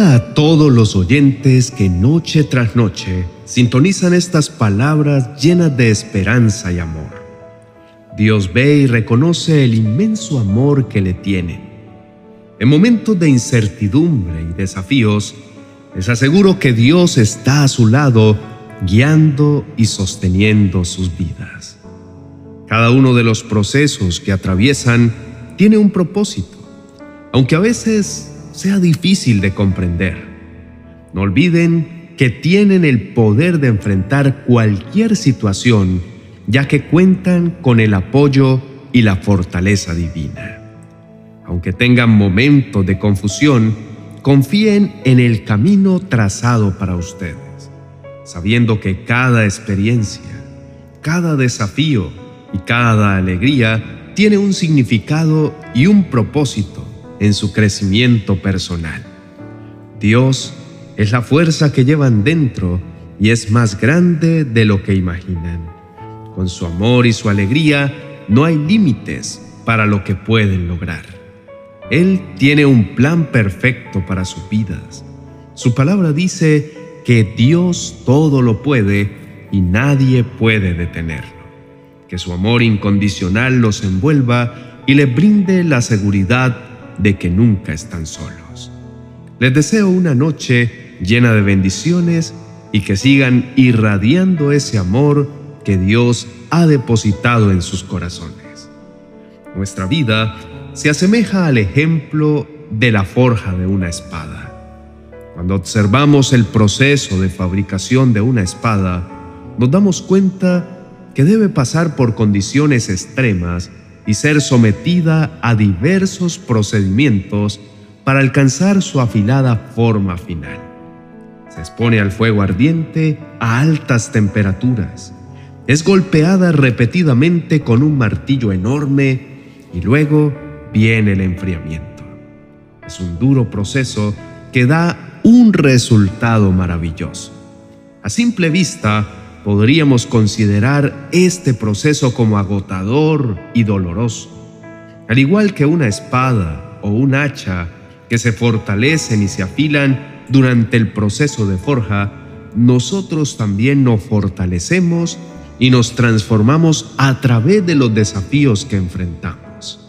A todos los oyentes que noche tras noche sintonizan estas palabras llenas de esperanza y amor. Dios ve y reconoce el inmenso amor que le tienen. En momentos de incertidumbre y desafíos, les aseguro que Dios está a su lado, guiando y sosteniendo sus vidas. Cada uno de los procesos que atraviesan tiene un propósito, aunque a veces sea difícil de comprender. No olviden que tienen el poder de enfrentar cualquier situación, ya que cuentan con el apoyo y la fortaleza divina. Aunque tengan momentos de confusión, confíen en el camino trazado para ustedes, sabiendo que cada experiencia, cada desafío y cada alegría tiene un significado y un propósito en su crecimiento personal. Dios es la fuerza que llevan dentro y es más grande de lo que imaginan. Con su amor y su alegría no hay límites para lo que pueden lograr. Él tiene un plan perfecto para sus vidas. Su palabra dice que Dios todo lo puede y nadie puede detenerlo. Que su amor incondicional los envuelva y les brinde la seguridad de que nunca están solos. Les deseo una noche llena de bendiciones y que sigan irradiando ese amor que Dios ha depositado en sus corazones. Nuestra vida se asemeja al ejemplo de la forja de una espada. Cuando observamos el proceso de fabricación de una espada, nos damos cuenta que debe pasar por condiciones extremas y ser sometida a diversos procedimientos para alcanzar su afilada forma final. Se expone al fuego ardiente a altas temperaturas. Es golpeada repetidamente con un martillo enorme y luego viene el enfriamiento. Es un duro proceso que da un resultado maravilloso. A simple vista, podríamos considerar este proceso como agotador y doloroso. Al igual que una espada o un hacha que se fortalecen y se afilan durante el proceso de forja, nosotros también nos fortalecemos y nos transformamos a través de los desafíos que enfrentamos.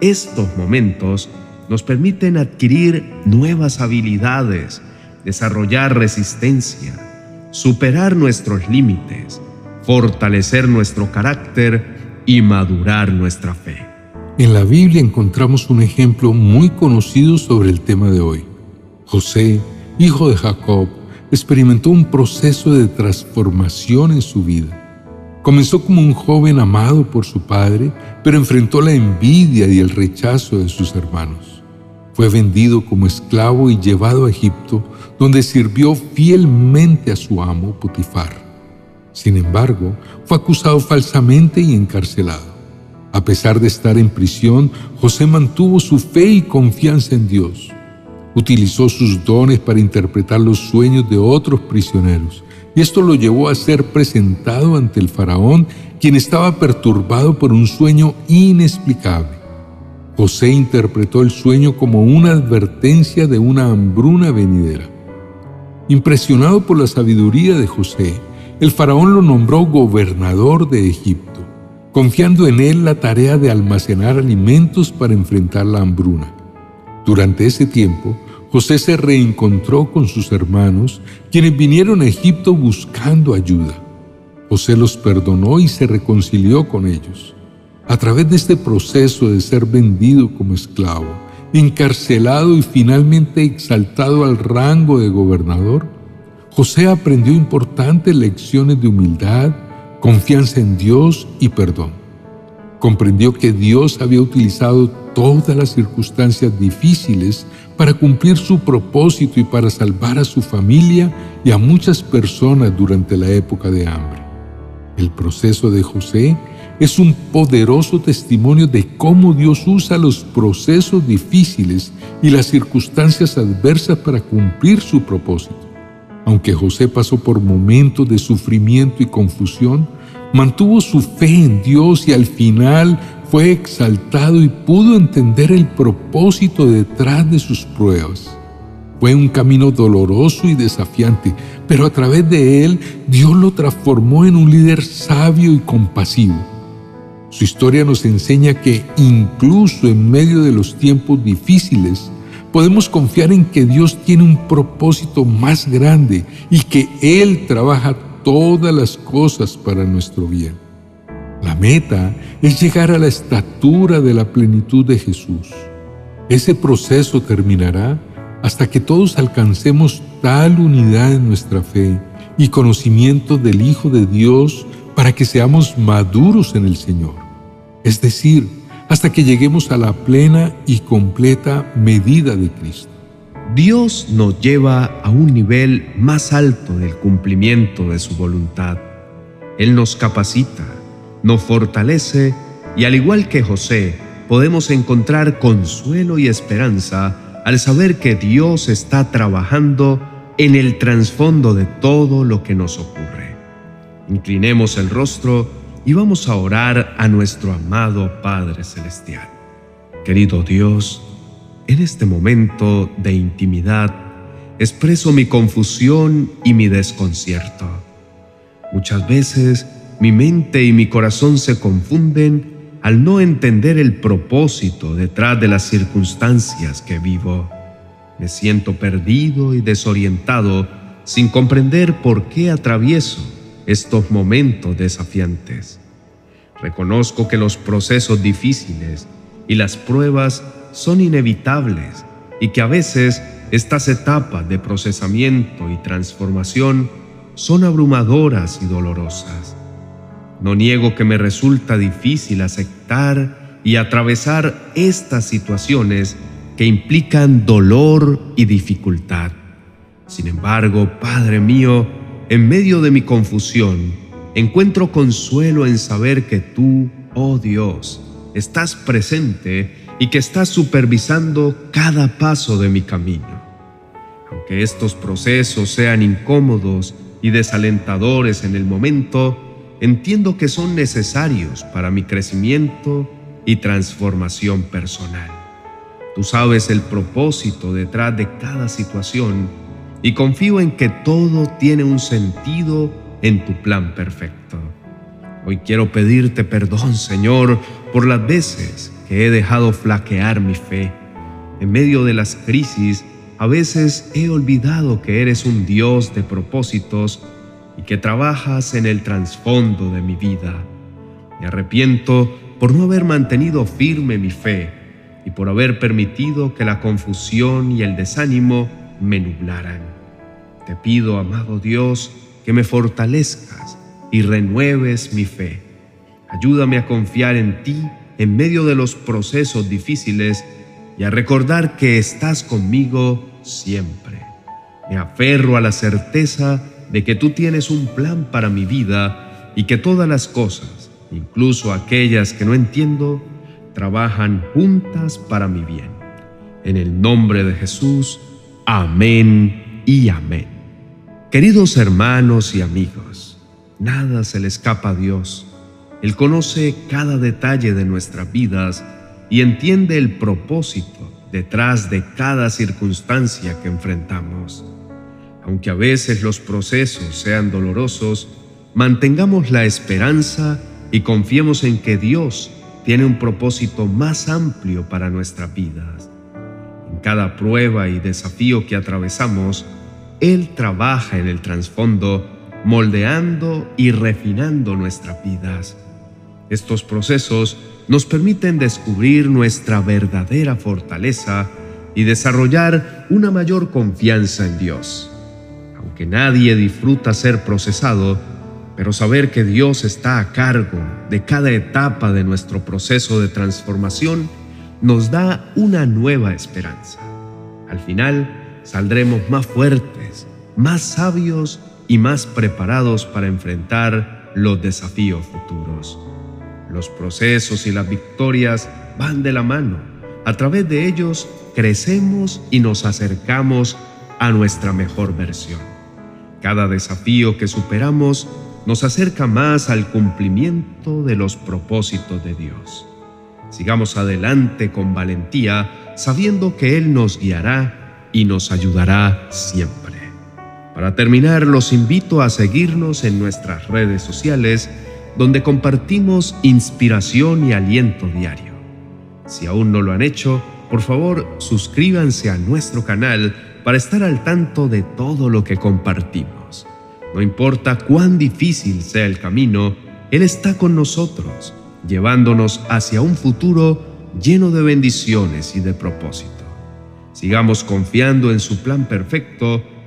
Estos momentos nos permiten adquirir nuevas habilidades, desarrollar resistencia, superar nuestros límites, fortalecer nuestro carácter y madurar nuestra fe. En la Biblia encontramos un ejemplo muy conocido sobre el tema de hoy. José, hijo de Jacob, experimentó un proceso de transformación en su vida. Comenzó como un joven amado por su padre, pero enfrentó la envidia y el rechazo de sus hermanos. Fue vendido como esclavo y llevado a Egipto, donde sirvió fielmente a su amo Potifar. Sin embargo, fue acusado falsamente y encarcelado. A pesar de estar en prisión, José mantuvo su fe y confianza en Dios. Utilizó sus dones para interpretar los sueños de otros prisioneros, y esto lo llevó a ser presentado ante el faraón, quien estaba perturbado por un sueño inexplicable. José interpretó el sueño como una advertencia de una hambruna venidera. Impresionado por la sabiduría de José, el faraón lo nombró gobernador de Egipto, confiando en él la tarea de almacenar alimentos para enfrentar la hambruna. Durante ese tiempo, José se reencontró con sus hermanos, quienes vinieron a Egipto buscando ayuda. José los perdonó y se reconcilió con ellos. A través de este proceso de ser vendido como esclavo, encarcelado y finalmente exaltado al rango de gobernador, José aprendió importantes lecciones de humildad, confianza en Dios y perdón. Comprendió que Dios había utilizado todas las circunstancias difíciles para cumplir su propósito y para salvar a su familia y a muchas personas durante la época de hambre. El proceso de José es un poderoso testimonio de cómo Dios usa los procesos difíciles y las circunstancias adversas para cumplir su propósito. Aunque José pasó por momentos de sufrimiento y confusión, mantuvo su fe en Dios y al final fue exaltado y pudo entender el propósito detrás de sus pruebas. Fue un camino doloroso y desafiante, pero a través de él Dios lo transformó en un líder sabio y compasivo. Su historia nos enseña que incluso en medio de los tiempos difíciles, podemos confiar en que Dios tiene un propósito más grande y que Él trabaja todas las cosas para nuestro bien. La meta es llegar a la estatura de la plenitud de Jesús. Ese proceso terminará hasta que todos alcancemos tal unidad en nuestra fe y conocimiento del Hijo de Dios para que seamos maduros en el Señor, es decir, hasta que lleguemos a la plena y completa medida de Cristo. Dios nos lleva a un nivel más alto del cumplimiento de su voluntad. Él nos capacita, nos fortalece y al igual que José, podemos encontrar consuelo y esperanza al saber que Dios está trabajando en el trasfondo de todo lo que nos ocurre. Inclinemos el rostro y vamos a orar a nuestro amado Padre Celestial. Querido Dios, en este momento de intimidad, expreso mi confusión y mi desconcierto. Muchas veces mi mente y mi corazón se confunden al no entender el propósito detrás de las circunstancias que vivo. Me siento perdido y desorientado sin comprender por qué atravieso estos momentos desafiantes. Reconozco que los procesos difíciles y las pruebas son inevitables y que a veces estas etapas de procesamiento y transformación son abrumadoras y dolorosas. No niego que me resulta difícil aceptar y atravesar estas situaciones que implican dolor y dificultad. Sin embargo, Padre mío, en medio de mi confusión, encuentro consuelo en saber que tú, oh Dios, estás presente y que estás supervisando cada paso de mi camino. Aunque estos procesos sean incómodos y desalentadores en el momento, entiendo que son necesarios para mi crecimiento y transformación personal. Tú sabes el propósito detrás de cada situación y confío en que todo tiene un sentido en tu plan perfecto. Hoy quiero pedirte perdón, Señor, por las veces que he dejado flaquear mi fe. En medio de las crisis, a veces he olvidado que eres un Dios de propósitos y que trabajas en el trasfondo de mi vida. Me arrepiento por no haber mantenido firme mi fe y por haber permitido que la confusión y el desánimo me nublaran. Te pido, amado Dios, que me fortalezcas y renueves mi fe. Ayúdame a confiar en ti en medio de los procesos difíciles y a recordar que estás conmigo siempre. Me aferro a la certeza de que tú tienes un plan para mi vida y que todas las cosas, incluso aquellas que no entiendo, trabajan juntas para mi bien. En el nombre de Jesús, amén y amén. Queridos hermanos y amigos, nada se le escapa a Dios. Él conoce cada detalle de nuestras vidas y entiende el propósito detrás de cada circunstancia que enfrentamos. Aunque a veces los procesos sean dolorosos, mantengamos la esperanza y confiemos en que Dios tiene un propósito más amplio para nuestras vidas. En cada prueba y desafío que atravesamos, Él trabaja en el trasfondo, moldeando y refinando nuestras vidas. Estos procesos nos permiten descubrir nuestra verdadera fortaleza y desarrollar una mayor confianza en Dios que nadie disfruta ser procesado, pero saber que Dios está a cargo de cada etapa de nuestro proceso de transformación nos da una nueva esperanza. Al final saldremos más fuertes, más sabios y más preparados para enfrentar los desafíos futuros. Los procesos y las victorias van de la mano. A través de ellos crecemos y nos acercamos a nuestra mejor versión. Cada desafío que superamos nos acerca más al cumplimiento de los propósitos de Dios. Sigamos adelante con valentía, sabiendo que Él nos guiará y nos ayudará siempre. Para terminar, los invito a seguirnos en nuestras redes sociales, donde compartimos inspiración y aliento diario. Si aún no lo han hecho, por favor suscríbanse a nuestro canal para estar al tanto de todo lo que compartimos. No importa cuán difícil sea el camino, Él está con nosotros, llevándonos hacia un futuro lleno de bendiciones y de propósito. Sigamos confiando en su plan perfecto